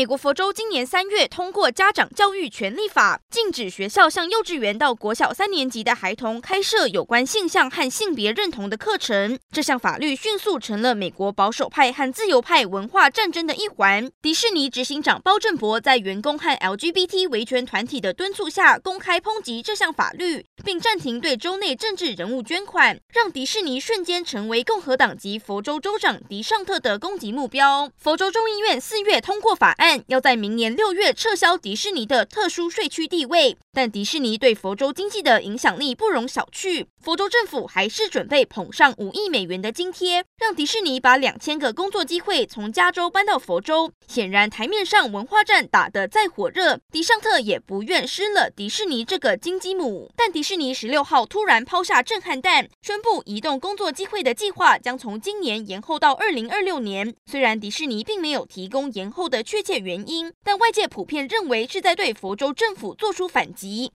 美国佛州今年三月通过《家长教育权利法》，禁止学校向幼稚园到国小三年级的孩童开设有关性向和性别认同的课程。这项法律迅速成了美国保守派和自由派文化战争的一环。迪士尼执行长包正博在员工和 LGBT 维权团体的敦促下，公开抨击这项法律，并暂停对州内政治人物捐款，让迪士尼瞬间成为共和党籍佛州州长迪尚特的攻击目标。佛州众议院四月通过法案。要在明年六月撤销迪士尼的特殊税区地位，但迪士尼对佛州经济的影响力不容小觑。佛州政府还是准备捧上五亿美元的津贴，让迪士尼把两千个工作机会从加州搬到佛州。显然，台面上文化战打得再火热，迪尚特也不愿失了迪士尼这个金鸡母。但迪士尼十六号突然抛下震撼弹，宣布移动工作机会的计划将从今年延后到二零二六年。虽然迪士尼并没有提供延后的确切原因，但外界普遍认为是在对佛州政府做出反。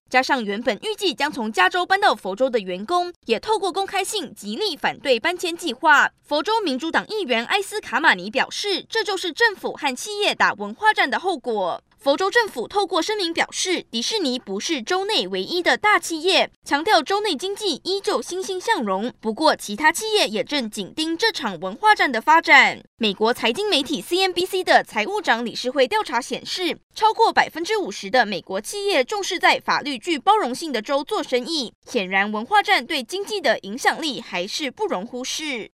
加上原本预计将从加州搬到佛州的员工，也透过公开信极力反对搬迁计划。佛州民主党议员埃斯卡马尼表示，这就是政府和企业打文化战的后果。佛州政府透过声明表示，迪士尼不是州内唯一的大企业，强调州内经济依旧欣欣向荣。不过，其他企业也正紧盯这场文化战的发展。美国财经媒体 CNBC 的财务长理事会调查显示，超过百分之五十的美国企业重视在法律具包容性的州做生意。显然，文化战对经济的影响力还是不容忽视。